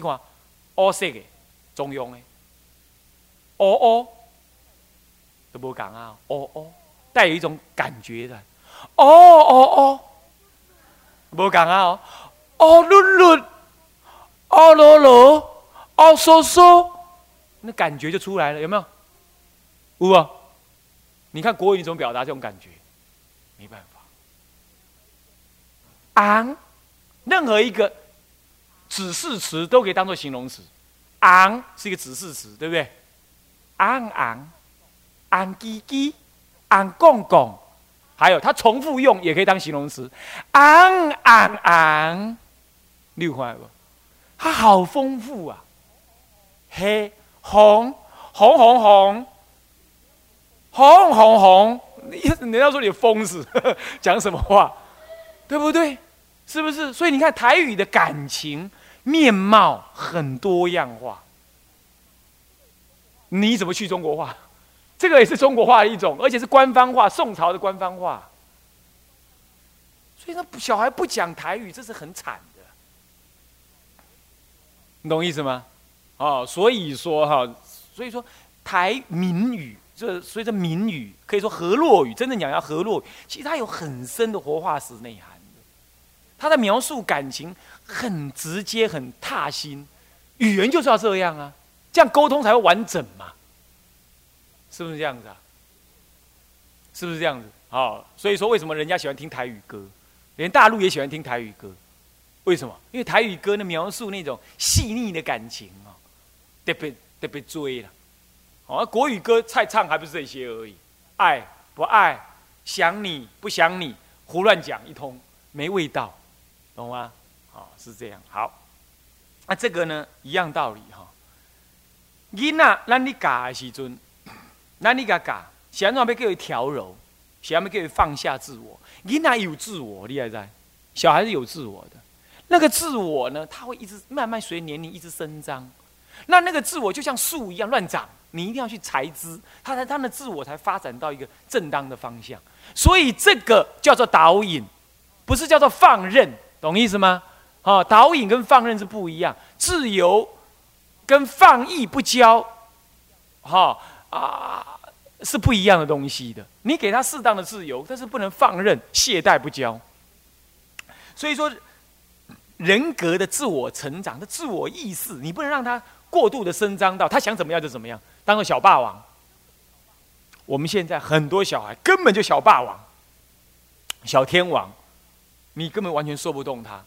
你看，乌色的中庸的，哦哦，都无讲啊，哦哦，带有一种感觉的，哦哦哦，无讲啊哦，哦噜噜，哦噜噜，哦嗦嗦，那感觉就出来了，有没有？有啊，你看国语怎么表达这种感觉？没办法，昂，任何一个。指示词都可以当做形容词，昂是一个指示词，对不对？昂昂，昂叽叽，昂公公，还有它重复用也可以当形容词，昂昂昂，六块不？它好丰富啊！黑红红红红红红红，你你要说你疯子，讲什么话？对不对？是不是？所以你看台语的感情。面貌很多样化，你怎么去中国化？这个也是中国化的一种，而且是官方化，宋朝的官方化。所以那，小孩不讲台语，这是很惨的。你懂意思吗？哦，所以说哈，所以说台闽语，这所以说闽语可以说河洛语，真正讲要河洛语，其实它有很深的活化石内涵的，它的描述感情。很直接，很踏心，语言就是要这样啊，这样沟通才会完整嘛，是不是这样子啊？是不是这样子？哦，所以说为什么人家喜欢听台语歌，连大陆也喜欢听台语歌？为什么？因为台语歌呢，描述那种细腻的感情啊，特别特别追了。哦，国语歌菜唱还不是这些而已，爱不爱，想你不想你，胡乱讲一通，没味道，懂吗？哦，是这样。好，那这个呢，一样道理哈。囡仔，咱你教的时阵，咱你甲教，想要要叫伊调柔，想要叫伊放下自我。囡仔有自我，你还在？小孩子有自我的，那个自我呢，他会一直慢慢随年龄一直生长。那那个自我就像树一样乱长，你一定要去裁枝，他才他的自我才发展到一个正当的方向。所以这个叫做导引，不是叫做放任，懂意思吗？啊，导引跟放任是不一样，自由跟放逸不交，哈啊是不一样的东西的。你给他适当的自由，但是不能放任懈怠不交。所以说，人格的自我成长的自我意识，你不能让他过度的伸张到他想怎么样就怎么样，当个小霸王。我们现在很多小孩根本就小霸王、小天王，你根本完全说不动他。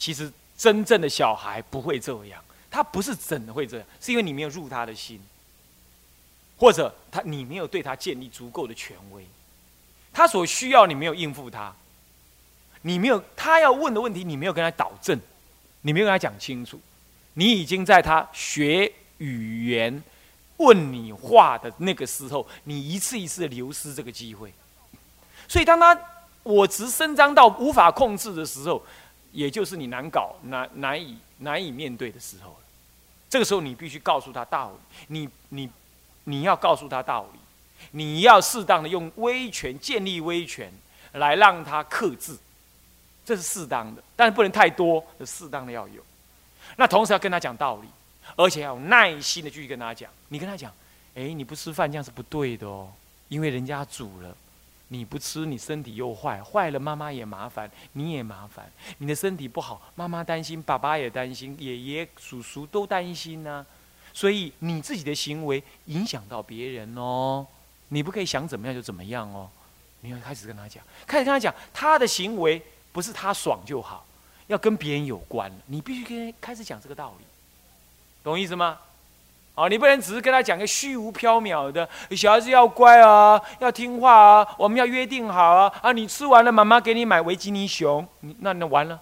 其实真正的小孩不会这样，他不是真的会这样，是因为你没有入他的心，或者他你没有对他建立足够的权威，他所需要你没有应付他，你没有他要问的问题你没有跟他导正，你没有跟他讲清楚，你已经在他学语言、问你话的那个时候，你一次一次的流失这个机会，所以当他我执伸张到无法控制的时候。也就是你难搞、难难以难以面对的时候。这个时候，你必须告诉他道理。你你你要告诉他道理，你要适当的用威权建立威权，来让他克制，这是适当的，但是不能太多，适当的要有。那同时要跟他讲道理，而且要有耐心的继续跟他讲。你跟他讲，哎，你不吃饭这样是不对的哦，因为人家煮了。你不吃，你身体又坏，坏了妈妈也麻烦，你也麻烦。你的身体不好，妈妈担心，爸爸也担心，爷爷、叔叔都担心呢。所以你自己的行为影响到别人哦，你不可以想怎么样就怎么样哦。你要开始跟他讲，开始跟他讲，他的行为不是他爽就好，要跟别人有关。你必须跟开始讲这个道理，懂意思吗？哦，你不能只是跟他讲个虚无缥缈的，小孩子要乖啊，要听话啊，我们要约定好啊啊！你吃完了，妈妈给你买维吉尼熊，你那那完了，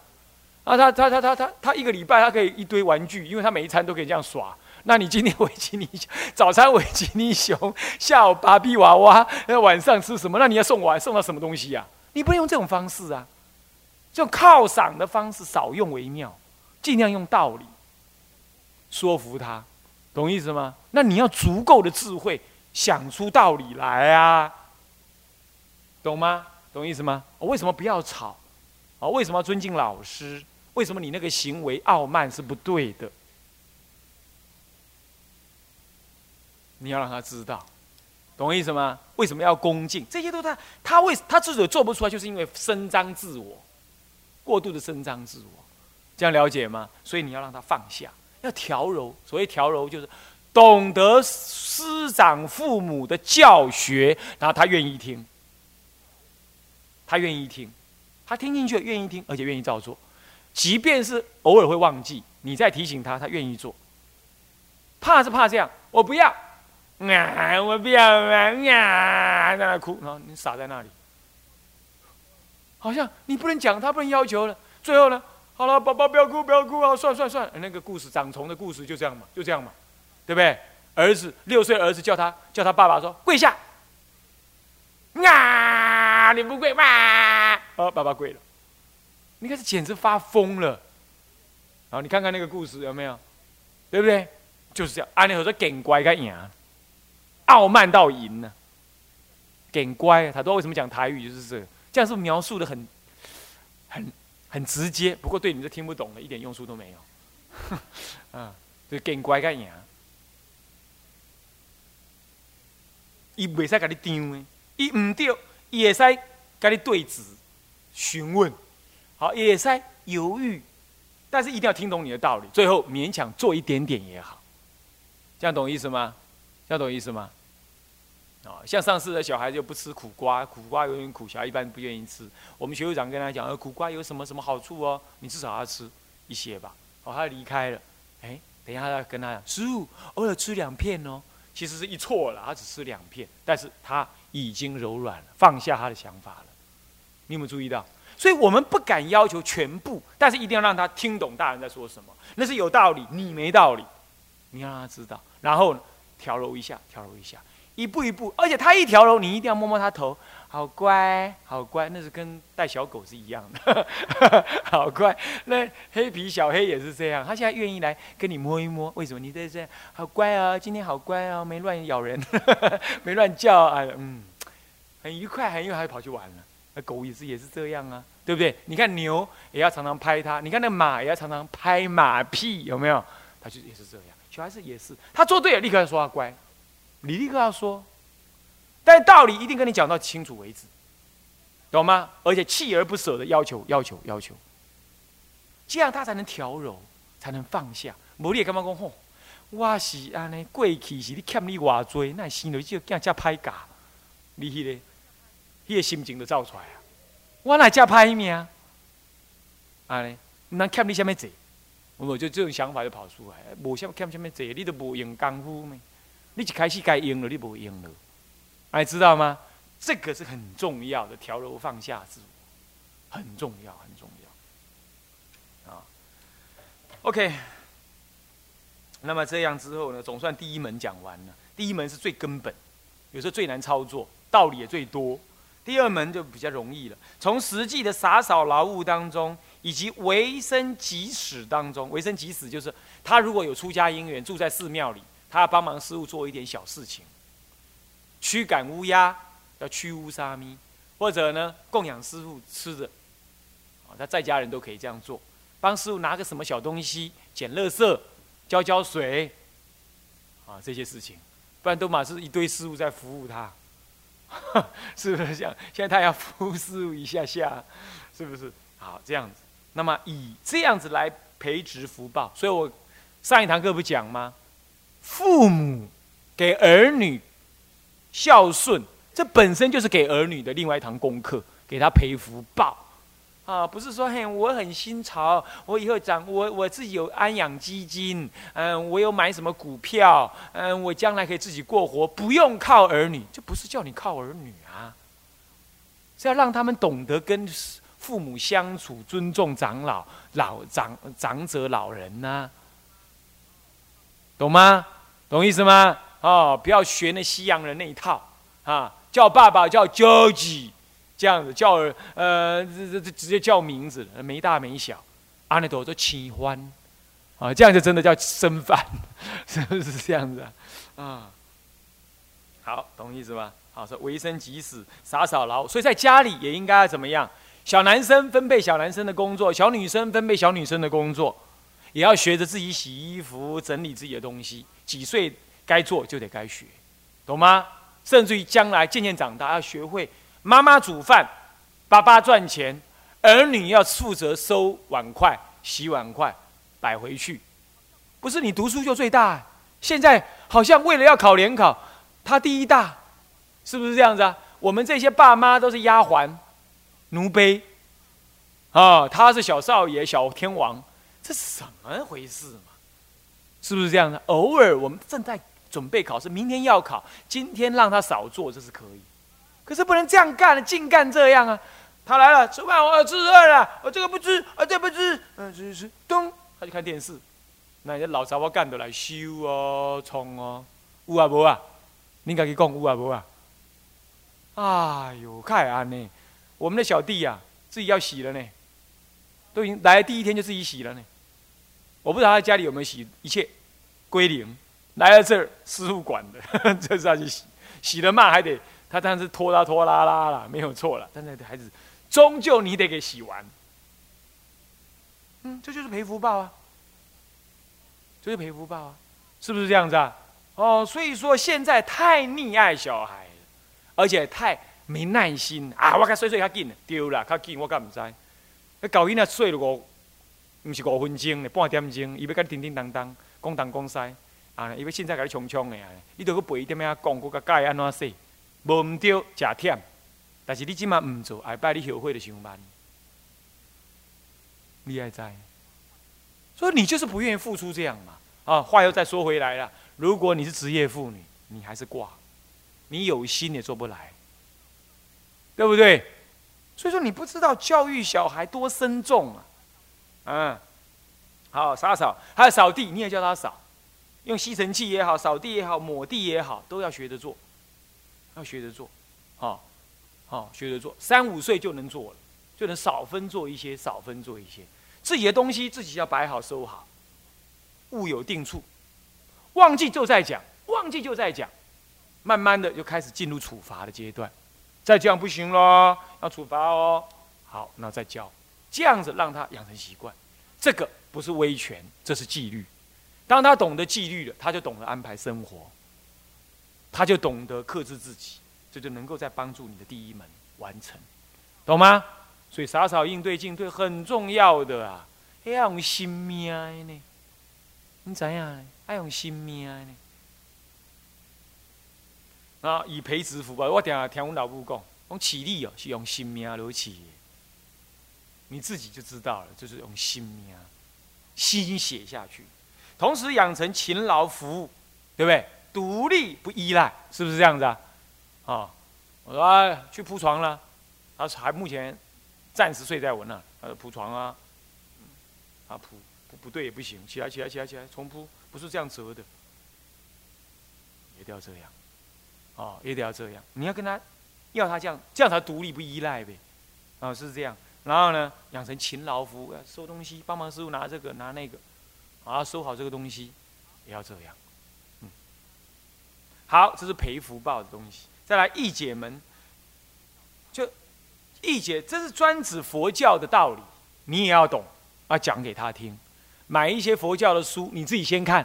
啊，他他他他他他一个礼拜他可以一堆玩具，因为他每一餐都可以这样耍。那你今天维吉尼熊，早餐维吉尼熊，下午芭比娃娃，那晚上吃什么？那你要送我送到什么东西呀？你不能用这种方式啊，这种犒赏的方式少用为妙，尽量用道理说服他。懂意思吗？那你要足够的智慧，想出道理来啊，懂吗？懂意思吗？我为什么不要吵？啊，为什么要尊敬老师？为什么你那个行为傲慢是不对的？你要让他知道，懂我意思吗？为什么要恭敬？这些都他他为他自己做不出来，就是因为伸张自我，过度的伸张自我，这样了解吗？所以你要让他放下，要调柔。所谓调柔，就是懂得师长父母的教学，然后他愿意听，他愿意听，他听进去，愿意听，而且愿意照做。即便是偶尔会忘记，你再提醒他，他愿意做。怕是怕这样，我不要。啊！我不要啊！啊！在那哭，然后你傻在那里，好像你不能讲，他不能要求了。最后呢，好了，宝宝不要哭，不要哭啊！算算算，那个故事长虫的故事就这样嘛，就这样嘛，对不对？儿子六岁，儿子叫他叫他爸爸说跪下。啊！你不跪嘛？哦，爸爸跪了。你看这简直发疯了。然后你看看那个故事有没有？对不对？就是这样。安尼和说更乖个赢。傲慢到赢呢，给乖。他都为什么讲台语就是这个，这样是描述的很、很、很直接。不过对你是听不懂的，一点用处都没有。啊，就更乖个赢。伊未使跟你丢的，伊唔对，伊会使跟你对质、询问，好，也使犹豫，但是一定要听懂你的道理，最后勉强做一点点也好。这样懂意思吗？这样懂意思吗？啊，像上次的小孩就不吃苦瓜，苦瓜有点苦，小孩一般不愿意吃。我们学会长跟他讲，呃，苦瓜有什么什么好处哦，你至少要吃一些吧。哦，他离开了，哎，等一下他跟他讲，师傅偶尔吃两片哦，其实是一错了，他只吃两片，但是他已经柔软了，放下他的想法了。你有没有注意到？所以我们不敢要求全部，但是一定要让他听懂大人在说什么，那是有道理，你没道理，你要让他知道，然后调柔一下，调柔一下。一步一步，而且他一条龙，你一定要摸摸他头，好乖，好乖，那是跟带小狗是一样的，好乖。那黑皮小黑也是这样，他现在愿意来跟你摸一摸，为什么？你在这，好乖啊，今天好乖啊，没乱咬人，没乱叫啊，嗯，很愉快，很愉快，跑去玩了。那狗也是也是这样啊，对不对？你看牛也要常常拍它，你看那马也要常常拍马屁，有没有？他就也是这样，小孩子也是，他做对了，立刻说他乖。你立刻要说，但道理一定跟你讲到清楚为止，懂吗？而且锲而不舍的要求，要求，要求，这样他才能调柔，才能放下。无你也干嘛讲吼？我是安尼过去是你欠你偌多，那心里就更加歹教。你迄个，迄个心情就造出来啊！我哪加歹命？安尼，唔能欠你什么债？我就这种想法就跑出来，无什欠什么债，你都无用功夫咩？你一开始该用了，你不用了，哎，知道吗？这个是很重要的，调柔放下自我，很重要，很重要。啊，OK。那么这样之后呢，总算第一门讲完了。第一门是最根本，有时候最难操作，道理也最多。第二门就比较容易了。从实际的洒扫劳务当中，以及为生即死当中，为生即死就是他如果有出家因缘，住在寺庙里。他帮忙师傅做一点小事情，驱赶乌鸦，要驱乌沙咪，或者呢供养师傅吃的，啊，他在家人都可以这样做，帮师傅拿个什么小东西，捡垃圾，浇浇水，啊，这些事情，不然都满是一堆师傅在服务他，是不是这样？现在他要服务师傅一下下，是不是？好，这样子，那么以这样子来培植福报，所以我上一堂课不讲吗？父母给儿女孝顺，这本身就是给儿女的另外一堂功课，给他培福报啊！不是说嘿，我很新潮，我以后长我我自己有安养基金，嗯，我有买什么股票，嗯，我将来可以自己过活，不用靠儿女，这不是叫你靠儿女啊，是要让他们懂得跟父母相处，尊重长老、老长长者、老人呐，懂吗？懂意思吗？哦，不要学那西洋人那一套啊！叫爸爸叫 George，这样子叫呃，这这这直接叫名字，没大没小，阿弥陀都喜欢啊，这样就真的叫生饭，是不是这样子啊？啊，好，懂意思吗？好，说为生即死，洒扫劳，所以在家里也应该怎么样？小男生分配小男生的工作，小女生分配小女生的工作，也要学着自己洗衣服、整理自己的东西。几岁该做就得该学，懂吗？甚至于将来渐渐长大，要学会妈妈煮饭，爸爸赚钱，儿女要负责收碗筷、洗碗筷、摆回去。不是你读书就最大，现在好像为了要考联考，他第一大，是不是这样子啊？我们这些爸妈都是丫鬟。奴婢，啊，他是小少爷、小天王，这是什么回事嘛？是不是这样的？偶尔我们正在准备考试，明天要考，今天让他少做，这是可以。可是不能这样干，净干这样啊！他来了，吃饭，我吃饿了，我这个不吃，啊，这不吃，嗯，吃吃，咚，他就看电视。那些老杂货干的来修哦，冲哦，有啊无啊？你家己讲有啊无啊？哎呦，太安呢！我们的小弟呀，自己要洗了呢，都已经来第一天就自己洗了呢。我不知道他家里有没有洗，一切归零。来了这儿，师傅管的，这是要去洗，洗了嘛还得他当然是拖拉拖拉拉啦，没有错了。但是孩子终究你得给洗完。嗯，这就是赔福报啊，这是赔福报啊，是不是这样子啊？哦，所以说现在太溺爱小孩了，而且太。没耐心啊！我该睡睡较紧，丢了，较紧我敢唔知。那搞伊那睡了五，唔是五分钟，半点钟，伊要甲叮叮当当，讲东讲西，啊，伊要现在甲你冲冲的啊，伊都去背一点咩讲，佮甲教伊安怎说，无唔对，假忝。但是你即马唔做，下摆你后悔的上慢。你爱知？所以你就是不愿意付出这样嘛。啊，话又再说回来了，如果你是职业妇女，你还是挂，你有心也做不来。对不对？所以说你不知道教育小孩多深重啊！嗯，好，洒扫，还有扫地，你也叫他扫，用吸尘器也好，扫地也好，抹地也好，都要学着做，要学着做，好，好，学着做。三五岁就能做了，就能少分做一些，少分做一些。自己的东西自己要摆好收好，物有定处。忘记就在讲，忘记就在讲，慢慢的就开始进入处罚的阶段。再这样不行喽，要处罚哦。好，那再教，这样子让他养成习惯。这个不是威权，这是纪律。当他懂得纪律了，他就懂得安排生活，他就懂得克制自己，这就能够在帮助你的第一门完成，懂吗？所以洒扫应对进退很重要的啊，要用心命呢。你怎样？要用心命呢？啊，以培植福报。我听听我老母讲，讲起立哦，是用心命来起。你自己就知道了，就是用心命，心写下去。同时养成勤劳服务，对不对？独立不依赖，是不是这样子啊？啊，我说去铺床了，他还目前暂时睡在我那，他说铺床啊，啊铺不不对也不行，起来起来起来起来重铺，不是这样折的，一定要这样。哦，也得要这样。你要跟他要他这样，这样才独立不依赖呗。啊，是这样。然后呢，养成勤劳服，要收东西，帮忙师傅拿这个拿那个，啊，收好这个东西，也要这样。嗯，好，这是培福报的东西。再来义解门，就义解，这是专指佛教的道理，你也要懂，要讲给他听。买一些佛教的书，你自己先看。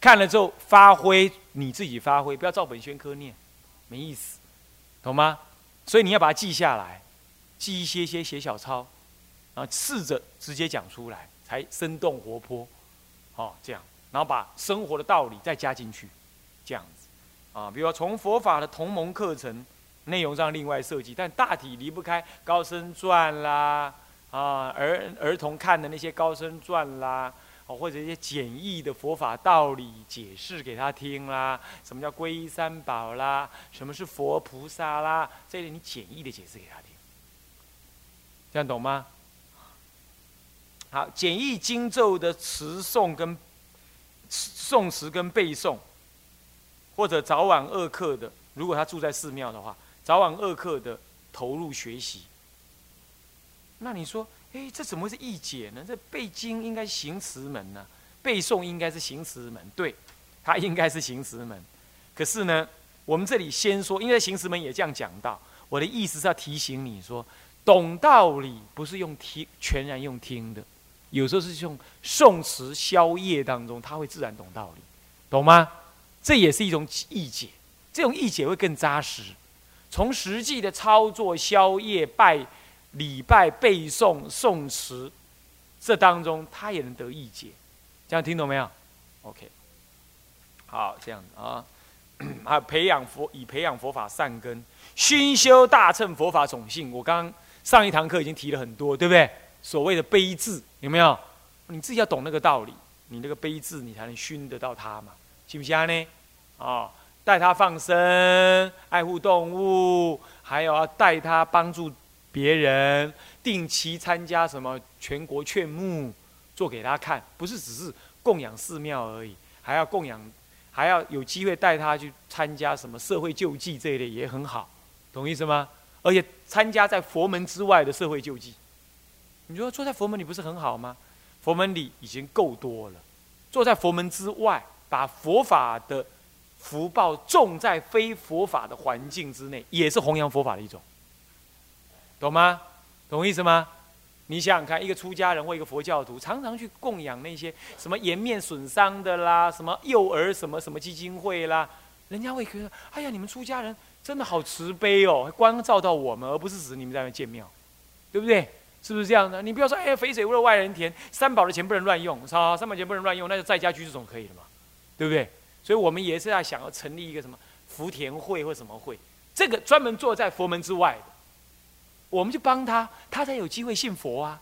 看了之后，发挥你自己发挥，不要照本宣科念，没意思，懂吗？所以你要把它记下来，记一些些写小抄，然后试着直接讲出来，才生动活泼，哦，这样，然后把生活的道理再加进去，这样子，啊，比如说从佛法的同盟课程内容上另外设计，但大体离不开高僧传啦，啊，儿儿童看的那些高僧传啦。或者一些简易的佛法道理解释给他听啦，什么叫皈依三宝啦，什么是佛菩萨啦，这类你简易的解释给他听，这样懂吗？好，简易经咒的词诵跟诵词跟背诵，或者早晚二课的，如果他住在寺庙的话，早晚二课的投入学习，那你说？哎，这怎么会是意解呢？这背经应该行词门呢，背诵应该是行词门，对，它应该是行词门。可是呢，我们这里先说，因为行词门也这样讲到。我的意思是要提醒你说，懂道理不是用听，全然用听的，有时候是用诵持消业当中，他会自然懂道理，懂吗？这也是一种意解，这种意解会更扎实。从实际的操作、消业、拜礼拜、背诵、诵词，这当中他也能得义解。这样听懂没有？OK，好，这样子啊，还有培养佛，以培养佛法善根，熏修大乘佛法种性。我刚上一堂课已经提了很多，对不对？所谓的悲智有没有？你自己要懂那个道理，你那个悲智，你才能熏得到它嘛，信不信呢？啊。带他放生，爱护动物，还有要带他帮助别人，定期参加什么全国劝募，做给他看，不是只是供养寺庙而已，还要供养，还要有机会带他去参加什么社会救济这一类也很好，懂意思吗？而且参加在佛门之外的社会救济，你说坐在佛门里不是很好吗？佛门里已经够多了，坐在佛门之外，把佛法的。福报种在非佛法的环境之内，也是弘扬佛法的一种，懂吗？懂意思吗？你想想看，一个出家人或一个佛教徒，常常去供养那些什么颜面损伤的啦，什么幼儿什么什么基金会啦，人家会觉得，哎呀，你们出家人真的好慈悲哦，关照到我们，而不是指你们在那建庙，对不对？是不是这样的？你不要说，哎，肥水不流外人田，三宝的钱不能乱用，操，三宝钱不能乱用，那就在家居住总可以了嘛，对不对？所以我们也是在想要成立一个什么福田会或什么会，这个专门坐在佛门之外，我们就帮他，他才有机会信佛啊。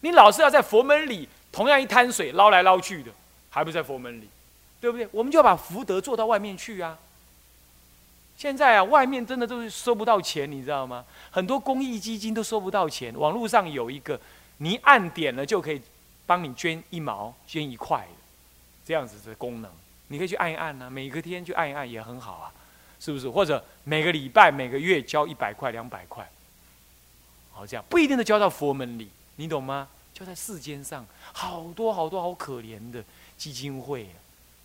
你老是要在佛门里，同样一滩水捞来捞去的，还不在佛门里，对不对？我们就要把福德做到外面去啊。现在啊，外面真的都是收不到钱，你知道吗？很多公益基金都收不到钱。网络上有一个，你按点了就可以帮你捐一毛、捐一块的这样子的功能。你可以去按一按呐，每个天去按一按也很好啊，是不是？或者每个礼拜、每个月交一百块、两百块，好这样不一定都交到佛门里，你懂吗？交在世间上，好多好多好可怜的基金会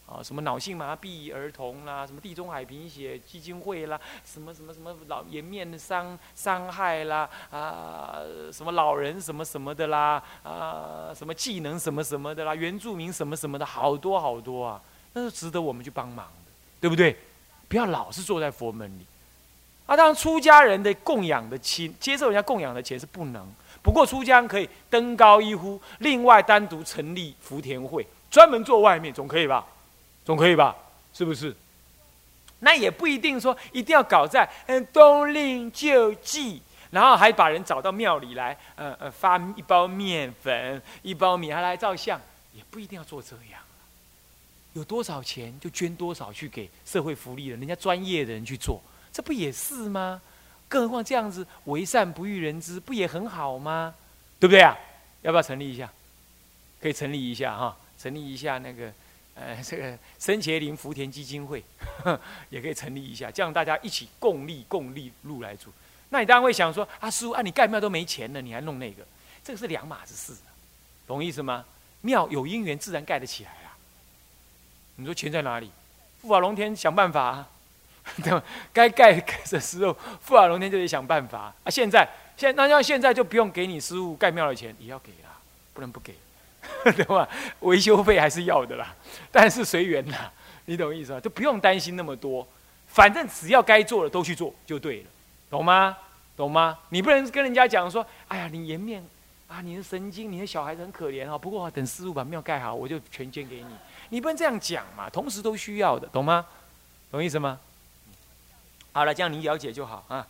啊，什么脑性麻痹儿童啦，什么地中海贫血基金会啦，什么什么什么老颜面的伤伤害啦，啊，什么老人什么什么的啦，啊，什么技能什么什么的啦，原住民什么什么的，好多好多啊。那是值得我们去帮忙的，对不对？不要老是坐在佛门里。啊，当然，出家人的供养的钱，接受人家供养的钱是不能。不过，出家人可以登高一呼，另外单独成立福田会，专门做外面，总可以吧？总可以吧？是不是？那也不一定说一定要搞在嗯冬令救济，然后还把人找到庙里来，呃呃，发一包面粉、一包米，还来照相，也不一定要做这样。有多少钱就捐多少去给社会福利了，人家专业的人去做，这不也是吗？更何况这样子为善不欲人知，不也很好吗？对不对啊？要不要成立一下？可以成立一下哈，成立一下那个呃 这个森茄林福田基金会，也可以成立一下，这样大家一起共利共利路来住。那你当然会想说，啊叔，啊你盖庙都没钱了，你还弄那个？这个是两码子事，懂意思吗？庙有因缘，自然盖得起来啊。你说钱在哪里？富法龙天想办法，对吧？该盖的时候，富尔龙天就得想办法啊！现在，现那要现在就不用给你师傅盖庙的钱，也要给啦，不能不给，对吧？维修费还是要的啦，但是随缘啦，你懂意思吗？就不用担心那么多，反正只要该做的都去做就对了，懂吗？懂吗？你不能跟人家讲说，哎呀，你颜面啊，你的神经，你的小孩子很可怜啊，不过等师傅把庙盖好，我就全捐给你。你不能这样讲嘛，同时都需要的，懂吗？懂意思吗？好了，这样你了解就好啊。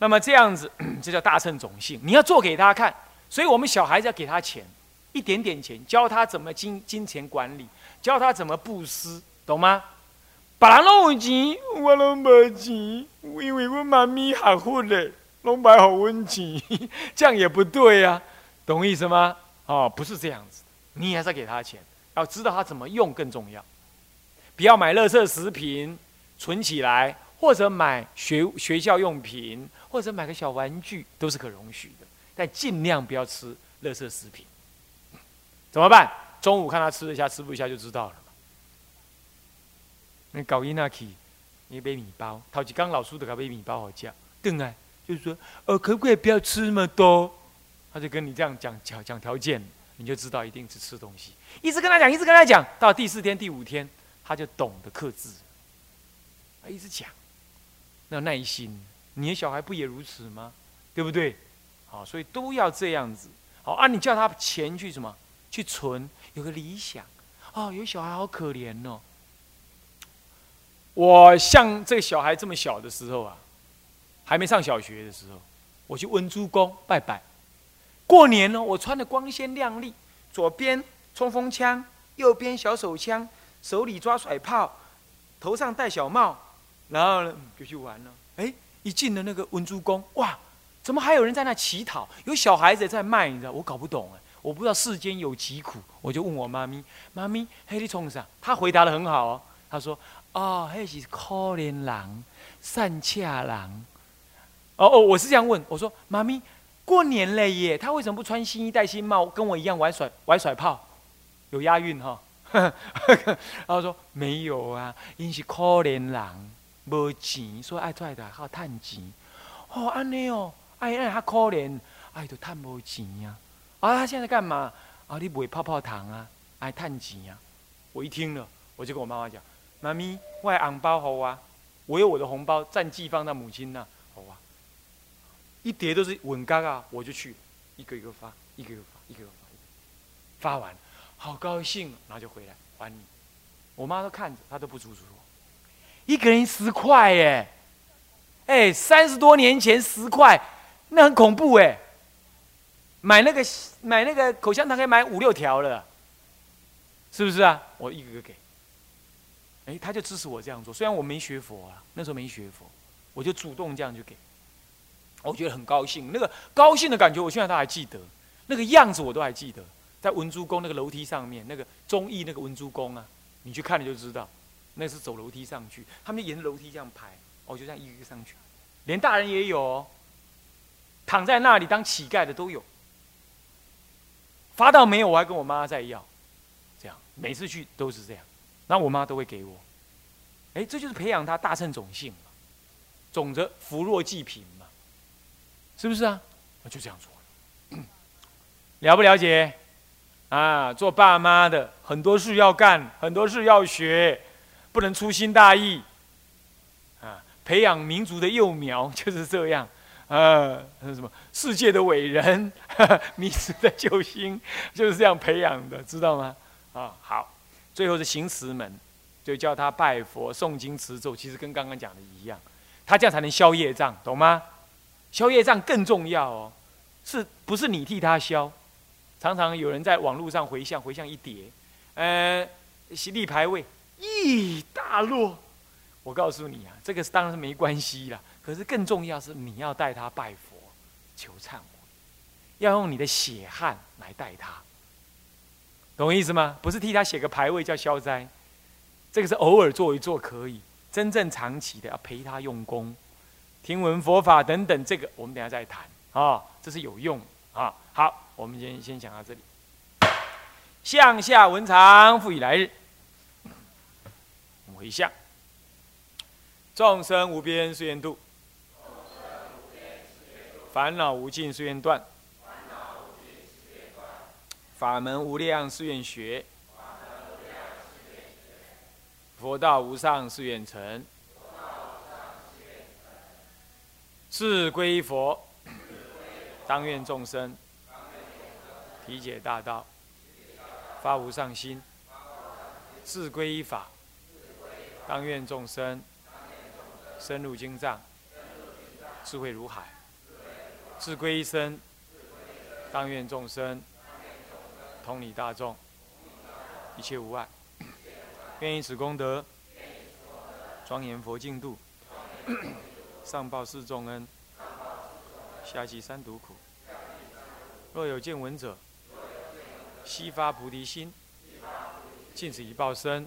那么这样子，这叫大乘种性。你要做给他看，所以我们小孩子要给他钱，一点点钱，教他怎么金金钱管理，教他怎么布施，懂吗？别人拢有钱，我拢没钱，因为我妈咪学佛的，拢买好温钱，这样也不对呀，懂意思吗？哦，不是这样子，你还是给他钱。要知道他怎么用更重要，不要买垃圾食品存起来，或者买学学校用品，或者买个小玩具都是可容许的，但尽量不要吃垃圾食品。怎么办？中午看他吃得下吃不一下就知道了。你搞伊那去，你买米包，头一刚老叔的搞杯米包好吃，顿来就是说，呃，可不可以不要吃那么多？他就跟你这样讲讲讲条件，你就知道一定是吃东西。一直跟他讲，一直跟他讲，到第四天、第五天，他就懂得克制。他一直讲，那耐心，你的小孩不也如此吗？对不对？好，所以都要这样子。好啊，你叫他钱去什么？去存，有个理想。哦，有小孩好可怜哦。我像这个小孩这么小的时候啊，还没上小学的时候，我去温珠宫拜拜。过年呢，我穿的光鲜亮丽，左边冲锋枪，右边小手枪，手里抓甩炮，头上戴小帽，然后呢就去玩了。哎，一进了那个文珠宫，哇，怎么还有人在那乞讨？有小孩子在卖，你知道？我搞不懂哎，我不知道世间有疾苦，我就问我妈咪，妈咪，黑你冲啥？她回答的很好哦，她说。哦，嘿是可怜人、善恰人。哦哦，我是这样问，我说：“妈咪，过年了耶，他为什么不穿新衣戴新帽，跟我一样玩甩玩甩炮？有押韵哈。”然后说：“没有啊，因是可怜人，无钱，所以爱出来的靠探钱。哦，安尼哦，哎哎，他可怜，哎，就趁无钱呀。啊，他现在干嘛？啊，你卖泡泡糖啊，爱趁钱呀。我一听了，我就跟我妈妈讲。妈咪，我红包好啊！我有我的红包，暂寄放到母亲那，好啊。一叠都是稳嘎嘎，我就去，一个一个发，一个一个发，一个一个发，发完，好高兴，然后就回来还你。我妈都看着，她都不阻止我。一个人十块耶，哎，三十多年前十块，那很恐怖哎。买那个买那个口香糖可以买五六条了，是不是啊？我一个个给。哎，他就支持我这样做。虽然我没学佛啊，那时候没学佛，我就主动这样就给。我觉得很高兴，那个高兴的感觉，我现在都还记得，那个样子我都还记得。在文殊宫那个楼梯上面，那个中义那个文殊宫啊，你去看了就知道，那是走楼梯上去，他们就沿着楼梯这样排，我就这样一个一个上去，连大人也有，躺在那里当乞丐的都有。发到没有，我还跟我妈再要，这样每次去都是这样。那我妈都会给我，哎，这就是培养他大乘种性嘛，种着扶弱济贫嘛，是不是啊？我就这样做了，了不了解？啊，做爸妈的很多事要干，很多事要学，不能粗心大意，啊，培养民族的幼苗 就是这样，呃啊，什么世界的伟人，民族的救星就是这样培养的，知道吗？啊，好。最后是行慈门，就叫他拜佛、诵经、持咒，其实跟刚刚讲的一样，他这样才能消业障，懂吗？消业障更重要哦，是不是你替他消？常常有人在网络上回向，回向一叠，呃，立牌位一大摞。我告诉你啊，这个当然是没关系啦，可是更重要是你要带他拜佛、求忏悔，要用你的血汗来带他。懂意思吗？不是替他写个牌位叫消灾，这个是偶尔做一做可以，真正长期的要陪他用功，听闻佛法等等，这个我们等下再谈啊，这是有用啊。好，我们先先讲到这里。向下文长复以来日，回向，众生无边誓愿度，烦恼无尽誓愿断。法门无量誓愿学，佛道无上誓愿成。是归佛，当愿众生。体解大道，发无上心。是归法，当愿众生深入经藏，智慧如海。是归身，当愿众生。同理大众，一切无碍。愿以此功德，庄严佛净土，上报四重恩，下济三毒苦。若有见闻者，悉发菩提心，尽此一报身，